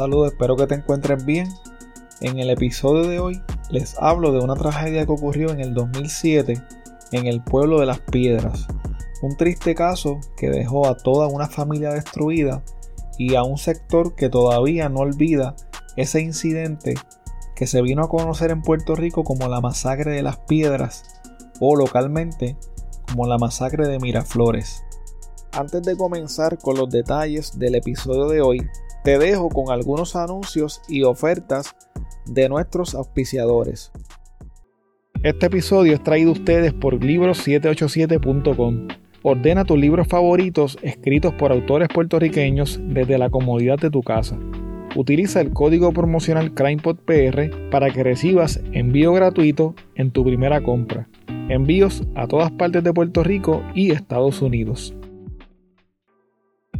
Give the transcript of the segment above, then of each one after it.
Saludos, espero que te encuentres bien. En el episodio de hoy les hablo de una tragedia que ocurrió en el 2007 en el pueblo de Las Piedras. Un triste caso que dejó a toda una familia destruida y a un sector que todavía no olvida ese incidente que se vino a conocer en Puerto Rico como la masacre de las piedras o localmente como la masacre de Miraflores. Antes de comenzar con los detalles del episodio de hoy, te dejo con algunos anuncios y ofertas de nuestros auspiciadores. Este episodio es traído a ustedes por libros787.com. Ordena tus libros favoritos escritos por autores puertorriqueños desde la comodidad de tu casa. Utiliza el código promocional CrimePodPR para que recibas envío gratuito en tu primera compra. Envíos a todas partes de Puerto Rico y Estados Unidos.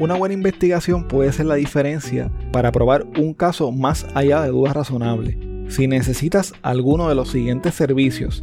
Una buena investigación puede ser la diferencia para probar un caso más allá de dudas razonables. Si necesitas alguno de los siguientes servicios,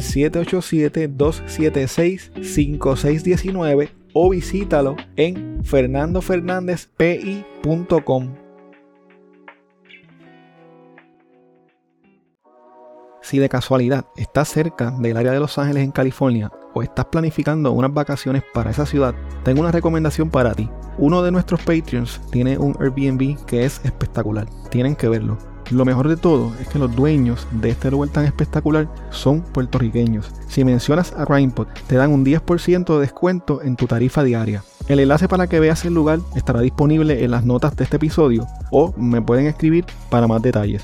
787-276-5619 o visítalo en fernandofernandezpi.com. Si de casualidad estás cerca del área de Los Ángeles en California o estás planificando unas vacaciones para esa ciudad, tengo una recomendación para ti. Uno de nuestros Patreons tiene un Airbnb que es espectacular. Tienen que verlo. Lo mejor de todo es que los dueños de este lugar tan espectacular son puertorriqueños. Si mencionas a CrimePod, te dan un 10% de descuento en tu tarifa diaria. El enlace para que veas el lugar estará disponible en las notas de este episodio o me pueden escribir para más detalles.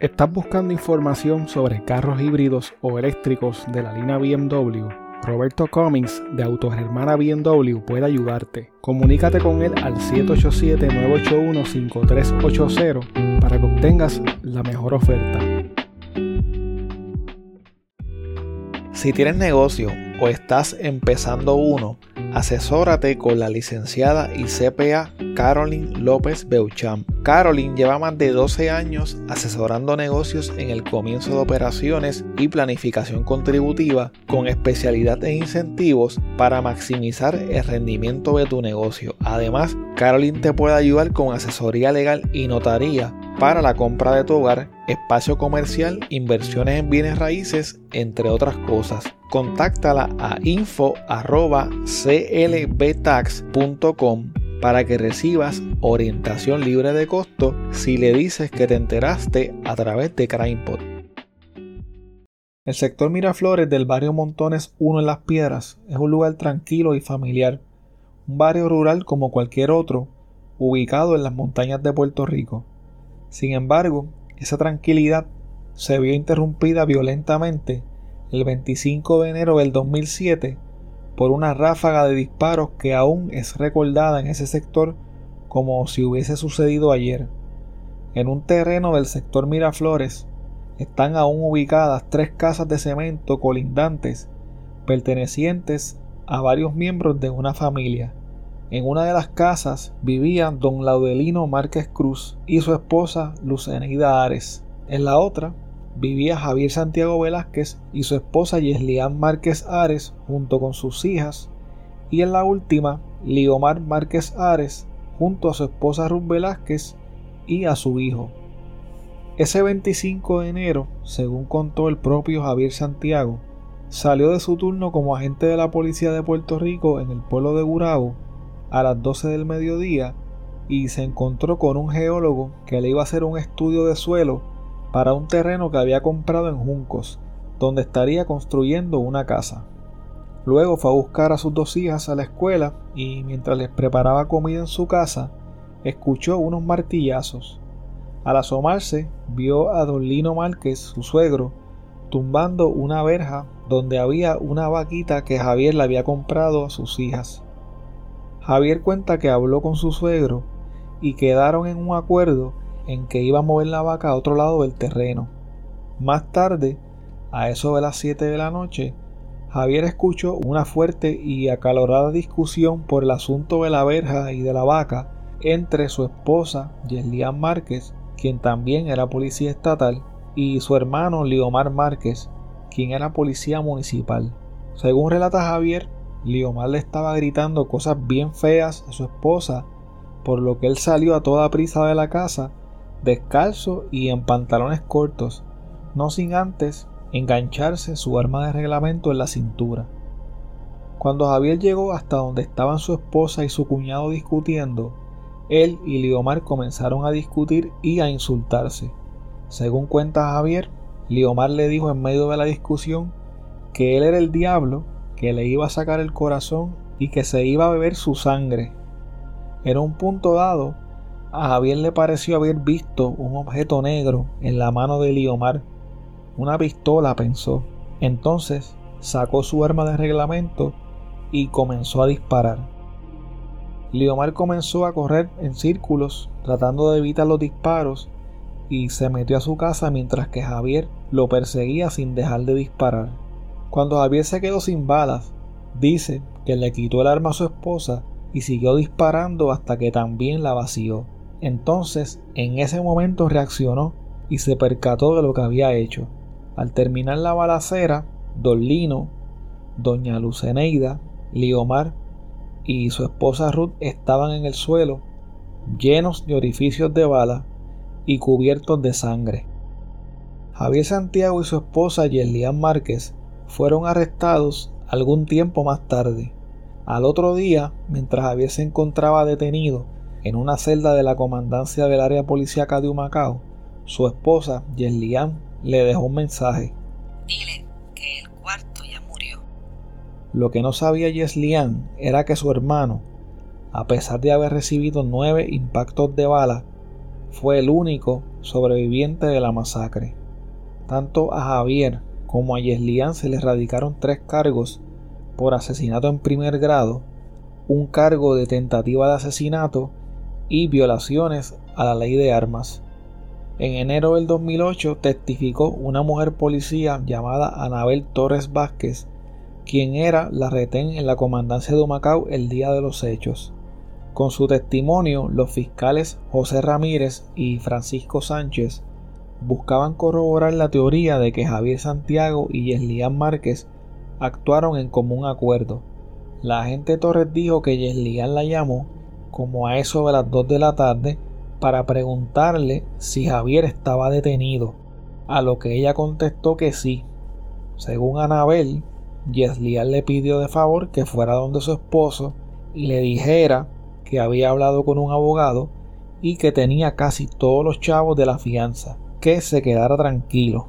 ¿Estás buscando información sobre carros híbridos o eléctricos de la línea BMW? Roberto Cummings de Autogermana BMW puede ayudarte. Comunícate con él al 787-981-5380 para que obtengas la mejor oferta. Si tienes negocio o estás empezando uno, asesórate con la licenciada y CPA Caroline López Beucham. Caroline lleva más de 12 años asesorando negocios en el comienzo de operaciones y planificación contributiva con especialidad en incentivos para maximizar el rendimiento de tu negocio. Además, Caroline te puede ayudar con asesoría legal y notaría para la compra de tu hogar, espacio comercial, inversiones en bienes raíces, entre otras cosas. Contáctala a info.clbtax.com para que recibas orientación libre de costo si le dices que te enteraste a través de CrimePod. El sector Miraflores del barrio Montones 1 en Las Piedras es un lugar tranquilo y familiar, un barrio rural como cualquier otro, ubicado en las montañas de Puerto Rico. Sin embargo, esa tranquilidad se vio interrumpida violentamente el 25 de enero del 2007 por una ráfaga de disparos que aún es recordada en ese sector como si hubiese sucedido ayer. En un terreno del sector Miraflores están aún ubicadas tres casas de cemento colindantes pertenecientes a varios miembros de una familia. En una de las casas vivía don Laudelino Márquez Cruz y su esposa Lucenida Ares. En la otra vivía Javier Santiago Velázquez y su esposa Yeslián Márquez Ares junto con sus hijas. Y en la última, Liomar Márquez Ares junto a su esposa Ruth Velázquez y a su hijo. Ese 25 de enero, según contó el propio Javier Santiago, salió de su turno como agente de la policía de Puerto Rico en el pueblo de Gurabo a las 12 del mediodía y se encontró con un geólogo que le iba a hacer un estudio de suelo para un terreno que había comprado en Juncos, donde estaría construyendo una casa. Luego fue a buscar a sus dos hijas a la escuela y mientras les preparaba comida en su casa, escuchó unos martillazos. Al asomarse, vio a don Lino Márquez, su suegro, tumbando una verja donde había una vaquita que Javier le había comprado a sus hijas. Javier cuenta que habló con su suegro y quedaron en un acuerdo en que iba a mover la vaca a otro lado del terreno. Más tarde, a eso de las 7 de la noche, Javier escuchó una fuerte y acalorada discusión por el asunto de la verja y de la vaca entre su esposa, Yeslian Márquez, quien también era policía estatal, y su hermano Liomar Márquez, quien era policía municipal. Según relata Javier, Liomar le estaba gritando cosas bien feas a su esposa, por lo que él salió a toda prisa de la casa, descalzo y en pantalones cortos, no sin antes engancharse su arma de reglamento en la cintura. Cuando Javier llegó hasta donde estaban su esposa y su cuñado discutiendo, él y Liomar comenzaron a discutir y a insultarse. Según cuenta Javier, Liomar le dijo en medio de la discusión que él era el diablo, que le iba a sacar el corazón y que se iba a beber su sangre. En un punto dado, a Javier le pareció haber visto un objeto negro en la mano de Liomar. Una pistola, pensó. Entonces sacó su arma de reglamento y comenzó a disparar. Liomar comenzó a correr en círculos tratando de evitar los disparos y se metió a su casa mientras que Javier lo perseguía sin dejar de disparar. Cuando Javier se quedó sin balas, dice que le quitó el arma a su esposa y siguió disparando hasta que también la vació. Entonces, en ese momento reaccionó y se percató de lo que había hecho. Al terminar la balacera, Don Lino, Doña Luceneida, Liomar y su esposa Ruth estaban en el suelo, llenos de orificios de bala y cubiertos de sangre. Javier Santiago y su esposa Yerlian Márquez fueron arrestados algún tiempo más tarde. Al otro día, mientras Javier se encontraba detenido en una celda de la comandancia del área policíaca de Humacao, su esposa Yerlian le dejó un mensaje. Dile lo que no sabía Yeslian era que su hermano, a pesar de haber recibido nueve impactos de bala, fue el único sobreviviente de la masacre. Tanto a Javier como a Yeslian se le radicaron tres cargos por asesinato en primer grado, un cargo de tentativa de asesinato y violaciones a la ley de armas. En enero del 2008 testificó una mujer policía llamada Anabel Torres Vázquez quien era la retén en la comandancia de Humacao el día de los hechos. Con su testimonio, los fiscales José Ramírez y Francisco Sánchez buscaban corroborar la teoría de que Javier Santiago y Yeslian Márquez actuaron en común acuerdo. La agente Torres dijo que Yeslian la llamó como a eso de las 2 de la tarde para preguntarle si Javier estaba detenido, a lo que ella contestó que sí. Según Anabel, Yeslian le pidió de favor que fuera donde su esposo y le dijera que había hablado con un abogado y que tenía casi todos los chavos de la fianza, que se quedara tranquilo.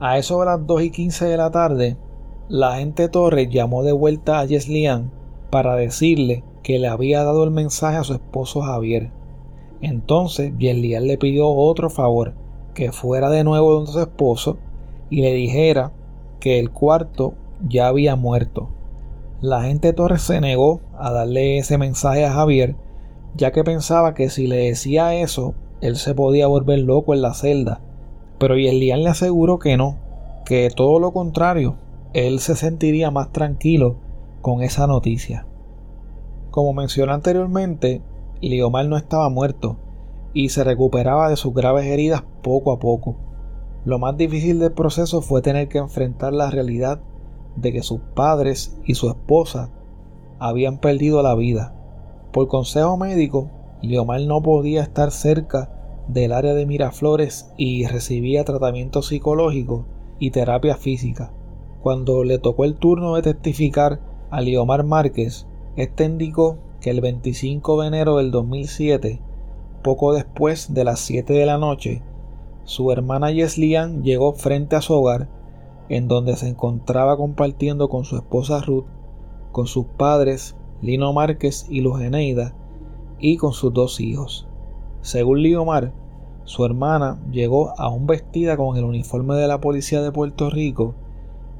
A eso de las 2 y 15 de la tarde, la agente Torres llamó de vuelta a Yeslian para decirle que le había dado el mensaje a su esposo Javier. Entonces Yeslian le pidió otro favor, que fuera de nuevo donde su esposo y le dijera que el cuarto ya había muerto. La gente Torres se negó a darle ese mensaje a Javier, ya que pensaba que si le decía eso, él se podía volver loco en la celda. Pero Yeslian le aseguró que no, que todo lo contrario, él se sentiría más tranquilo con esa noticia. Como mencioné anteriormente, Liomar no estaba muerto y se recuperaba de sus graves heridas poco a poco. Lo más difícil del proceso fue tener que enfrentar la realidad de que sus padres y su esposa habían perdido la vida. Por consejo médico, Leomar no podía estar cerca del área de Miraflores y recibía tratamiento psicológico y terapia física. Cuando le tocó el turno de testificar a Liomar Márquez, este indicó que el 25 de enero del 2007, poco después de las 7 de la noche, su hermana Yeslian llegó frente a su hogar, en donde se encontraba compartiendo con su esposa Ruth, con sus padres Lino Márquez y Luz Eneida, y con sus dos hijos. Según Liomar, su hermana llegó aún vestida con el uniforme de la policía de Puerto Rico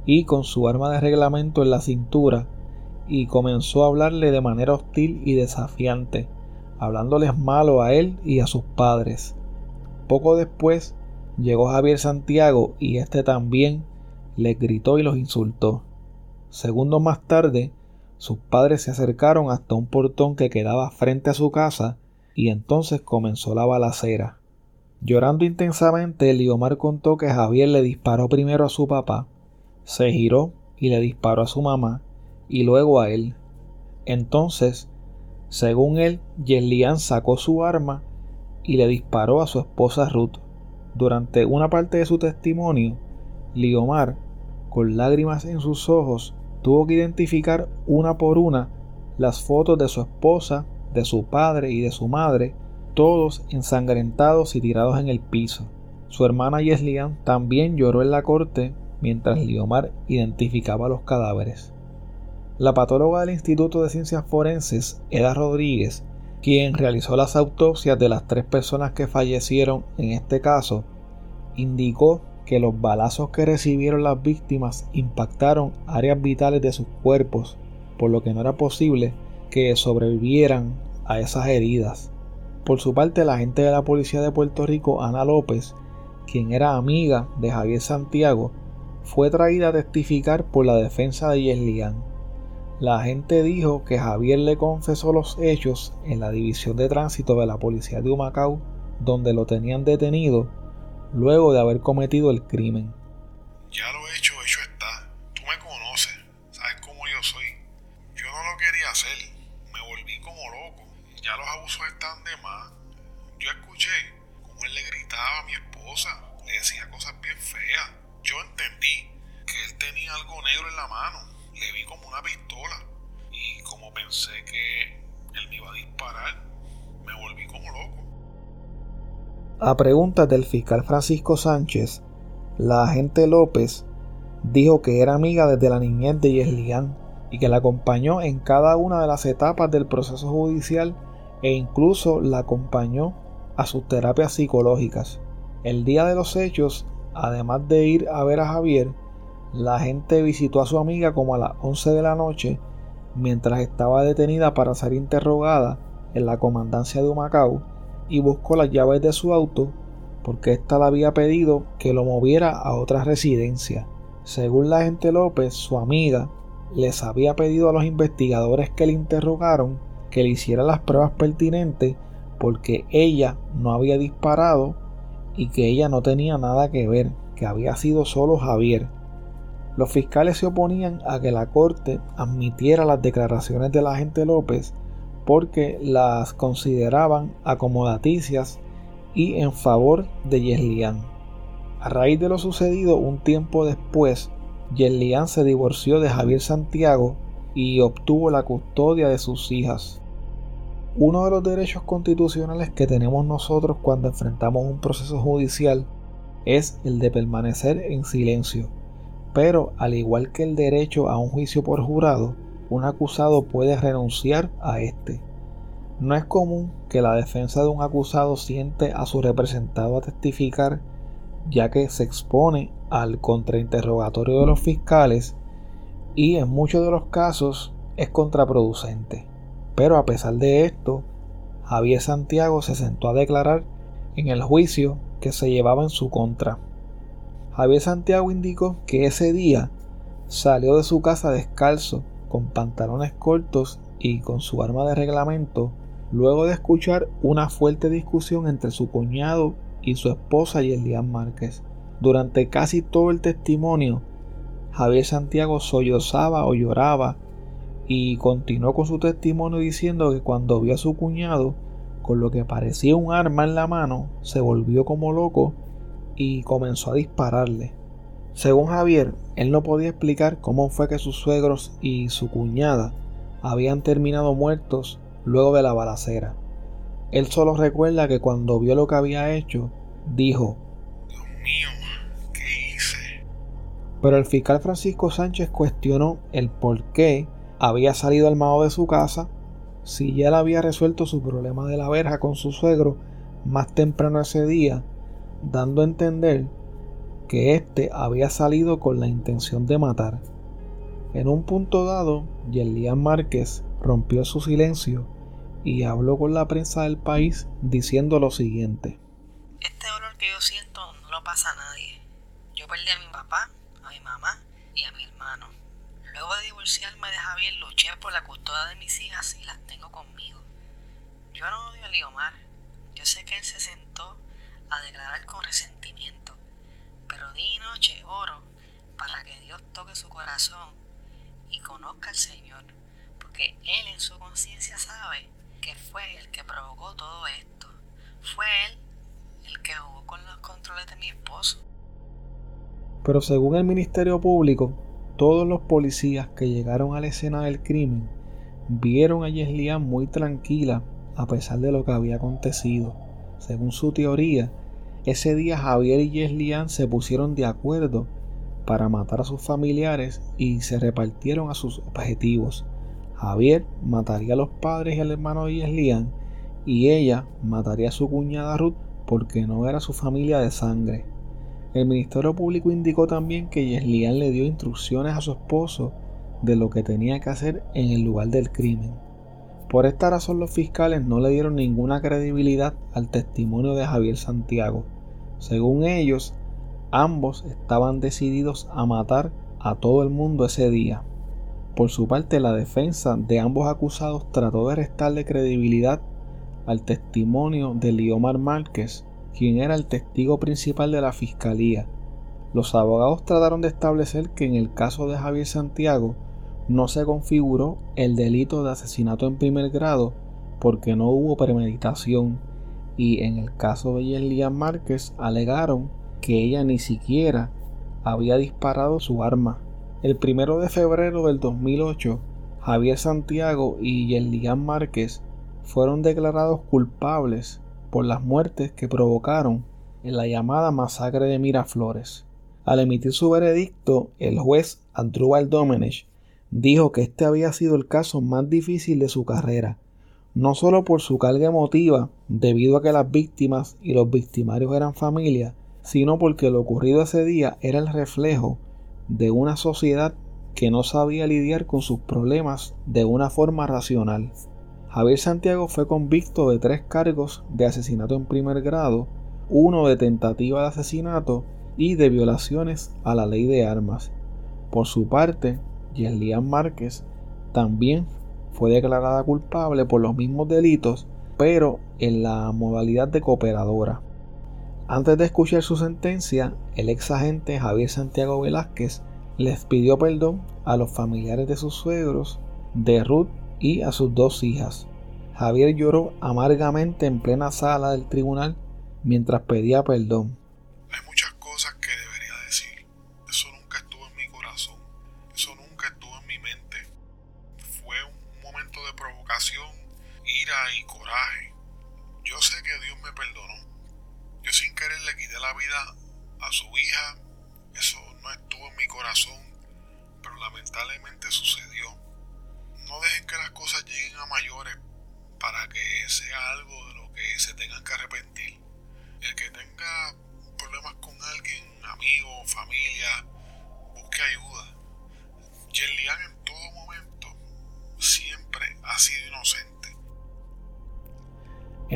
y con su arma de reglamento en la cintura y comenzó a hablarle de manera hostil y desafiante, hablándoles malo a él y a sus padres. Poco después llegó Javier Santiago y éste también les gritó y los insultó. Segundos más tarde, sus padres se acercaron hasta un portón que quedaba frente a su casa y entonces comenzó la balacera. Llorando intensamente, Liomar contó que Javier le disparó primero a su papá, se giró y le disparó a su mamá y luego a él. Entonces, según él, Yeslian sacó su arma y le disparó a su esposa Ruth. Durante una parte de su testimonio, Liomar, con lágrimas en sus ojos, tuvo que identificar una por una las fotos de su esposa, de su padre y de su madre, todos ensangrentados y tirados en el piso. Su hermana Yeslian también lloró en la corte mientras Liomar identificaba los cadáveres. La patóloga del Instituto de Ciencias Forenses, Eda Rodríguez, quien realizó las autopsias de las tres personas que fallecieron en este caso, indicó que los balazos que recibieron las víctimas impactaron áreas vitales de sus cuerpos, por lo que no era posible que sobrevivieran a esas heridas. Por su parte, la agente de la Policía de Puerto Rico, Ana López, quien era amiga de Javier Santiago, fue traída a testificar por la defensa de Yeslian. La agente dijo que Javier le confesó los hechos en la división de tránsito de la policía de Humacao, donde lo tenían detenido luego de haber cometido el crimen. Ya lo hecho, hecho está. Tú me conoces, sabes cómo yo soy. Yo no lo quería hacer, me volví como loco. Ya los abusos están de más. Yo escuché cómo él le gritaba a mi esposa, le decía cosas bien feas. Yo entendí que él tenía algo negro en la mano. Le vi como una pistola. Y como pensé que él me iba a disparar, me volví como loco. A preguntas del fiscal Francisco Sánchez, la agente López dijo que era amiga desde la niñez de Yeslian y que la acompañó en cada una de las etapas del proceso judicial e incluso la acompañó a sus terapias psicológicas. El día de los hechos, además de ir a ver a Javier, la agente visitó a su amiga como a las 11 de la noche mientras estaba detenida para ser interrogada en la comandancia de Humacao y buscó las llaves de su auto porque ésta le había pedido que lo moviera a otra residencia. Según la agente López, su amiga les había pedido a los investigadores que le interrogaron que le hiciera las pruebas pertinentes porque ella no había disparado y que ella no tenía nada que ver, que había sido solo Javier. Los fiscales se oponían a que la corte admitiera las declaraciones de la agente López porque las consideraban acomodaticias y en favor de Yeslian. A raíz de lo sucedido un tiempo después, Yeslian se divorció de Javier Santiago y obtuvo la custodia de sus hijas. Uno de los derechos constitucionales que tenemos nosotros cuando enfrentamos un proceso judicial es el de permanecer en silencio. Pero al igual que el derecho a un juicio por jurado, un acusado puede renunciar a este. No es común que la defensa de un acusado siente a su representado a testificar, ya que se expone al contrainterrogatorio de los fiscales y en muchos de los casos es contraproducente. Pero a pesar de esto, Javier Santiago se sentó a declarar en el juicio que se llevaba en su contra. Javier Santiago indicó que ese día salió de su casa descalzo con pantalones cortos y con su arma de reglamento, luego de escuchar una fuerte discusión entre su cuñado y su esposa Yelian Márquez. Durante casi todo el testimonio, Javier Santiago sollozaba o lloraba y continuó con su testimonio diciendo que cuando vio a su cuñado con lo que parecía un arma en la mano, se volvió como loco y comenzó a dispararle. Según Javier, él no podía explicar cómo fue que sus suegros y su cuñada habían terminado muertos luego de la balacera. Él solo recuerda que cuando vio lo que había hecho, dijo, Dios mío, ¿qué hice? Pero el fiscal Francisco Sánchez cuestionó el por qué había salido armado de su casa si ya él había resuelto su problema de la verja con su suegro más temprano ese día, dando a entender que éste había salido con la intención de matar. En un punto dado, Yerlian Márquez rompió su silencio y habló con la prensa del país diciendo lo siguiente. Este dolor que yo siento no lo pasa a nadie. Yo perdí a mi papá, a mi mamá y a mi hermano. Luego de divorciarme de Javier, luché por la custodia de mis hijas y las tengo conmigo. Yo no odio a Liomar. Yo sé que él se sentó a declarar con resentimiento. Pero y noche oro para que Dios toque su corazón y conozca al Señor. Porque Él en su conciencia sabe que fue el que provocó todo esto. Fue Él el que jugó con los controles de mi esposo. Pero según el Ministerio Público, todos los policías que llegaron a la escena del crimen vieron a Yeslian muy tranquila a pesar de lo que había acontecido. Según su teoría, ese día Javier y Yeslian se pusieron de acuerdo para matar a sus familiares y se repartieron a sus objetivos. Javier mataría a los padres y al hermano de Yeslian y ella mataría a su cuñada Ruth porque no era su familia de sangre. El Ministerio Público indicó también que Yeslian le dio instrucciones a su esposo de lo que tenía que hacer en el lugar del crimen. Por esta razón los fiscales no le dieron ninguna credibilidad al testimonio de Javier Santiago. Según ellos, ambos estaban decididos a matar a todo el mundo ese día. Por su parte, la defensa de ambos acusados trató de restarle credibilidad al testimonio de Liomar Márquez, quien era el testigo principal de la fiscalía. Los abogados trataron de establecer que en el caso de Javier Santiago no se configuró el delito de asesinato en primer grado porque no hubo premeditación y en el caso de Yelian Márquez alegaron que ella ni siquiera había disparado su arma. El primero de febrero del 2008, Javier Santiago y Yelian Márquez fueron declarados culpables por las muertes que provocaron en la llamada masacre de Miraflores. Al emitir su veredicto, el juez Andrúbal Domenech dijo que este había sido el caso más difícil de su carrera, no solo por su carga emotiva, debido a que las víctimas y los victimarios eran familia, sino porque lo ocurrido ese día era el reflejo de una sociedad que no sabía lidiar con sus problemas de una forma racional. Javier Santiago fue convicto de tres cargos de asesinato en primer grado, uno de tentativa de asesinato y de violaciones a la ley de armas. Por su parte, Yeslian Márquez también fue declarada culpable por los mismos delitos, pero en la modalidad de cooperadora. Antes de escuchar su sentencia, el ex agente Javier Santiago Velázquez les pidió perdón a los familiares de sus suegros, de Ruth y a sus dos hijas. Javier lloró amargamente en plena sala del tribunal mientras pedía perdón.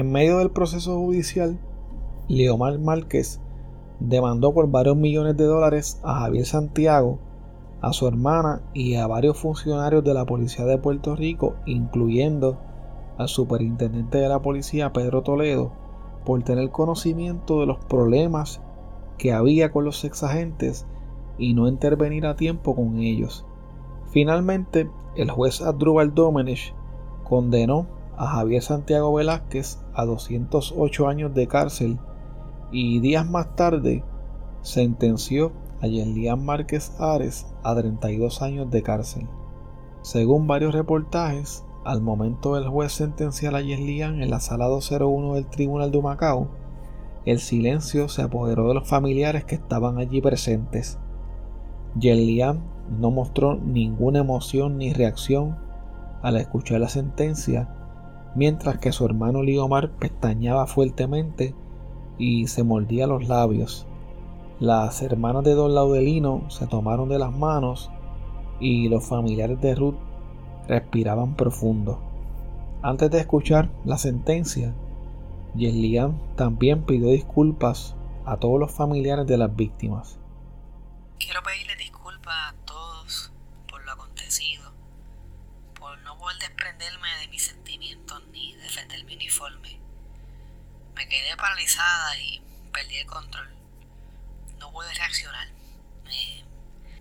En medio del proceso judicial, Leomar Márquez demandó por varios millones de dólares a Javier Santiago, a su hermana y a varios funcionarios de la Policía de Puerto Rico, incluyendo al superintendente de la policía Pedro Toledo, por tener conocimiento de los problemas que había con los exagentes y no intervenir a tiempo con ellos. Finalmente, el juez Adrúbal Domenech condenó a Javier Santiago Velázquez a 208 años de cárcel y días más tarde sentenció a Yelian Márquez Ares a 32 años de cárcel. Según varios reportajes, al momento del juez sentenciar a Yelian en la sala 201 del Tribunal de Macao, el silencio se apoderó de los familiares que estaban allí presentes. Yelian no mostró ninguna emoción ni reacción al escuchar la sentencia, mientras que su hermano Liomar pestañaba fuertemente y se mordía los labios. Las hermanas de Don Laudelino se tomaron de las manos y los familiares de Ruth respiraban profundo. Antes de escuchar la sentencia, Yeslian también pidió disculpas a todos los familiares de las víctimas. Quiero pedirle paralizada y perdí el control. No pude reaccionar.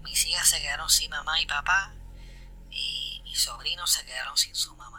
mis hijas se quedaron sin mamá y papá y mis sobrinos se quedaron sin su mamá.